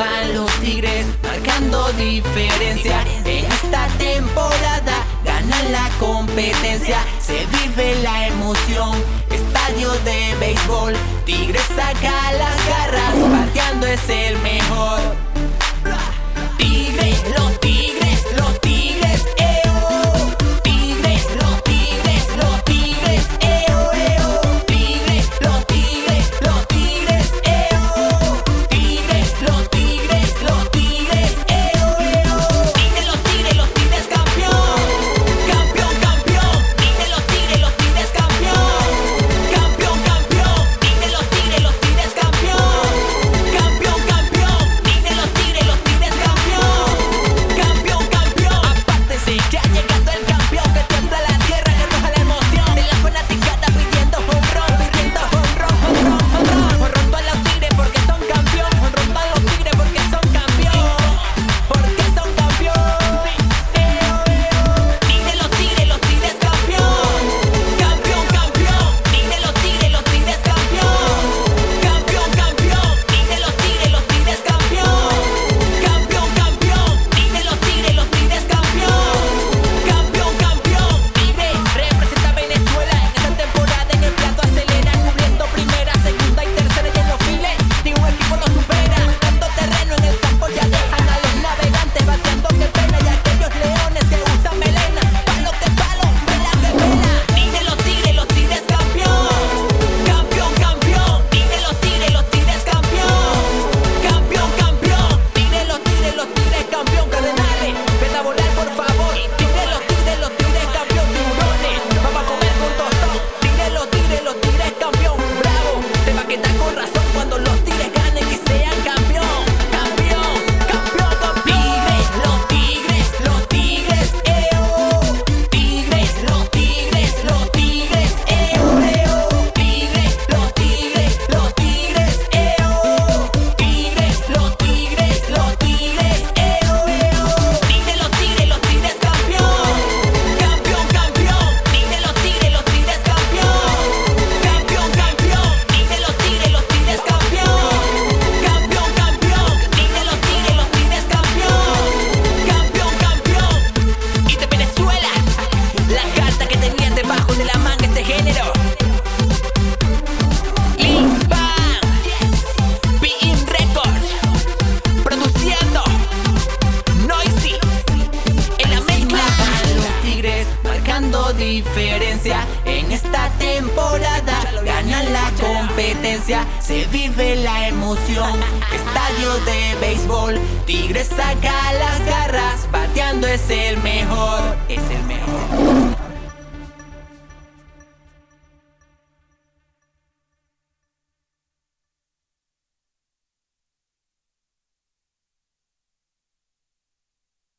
van los tigres marcando diferencia. En esta temporada gana la competencia, se vive la emoción. Estadio de béisbol, Tigres saca las garras, pateando es el mejor. género. Limpam, Records, produciendo Noisy en la mezcla. Los tigres marcando diferencia en esta temporada. Gana la competencia, se vive la emoción. Estadio de béisbol, Tigres saca las garras, bateando es el mejor.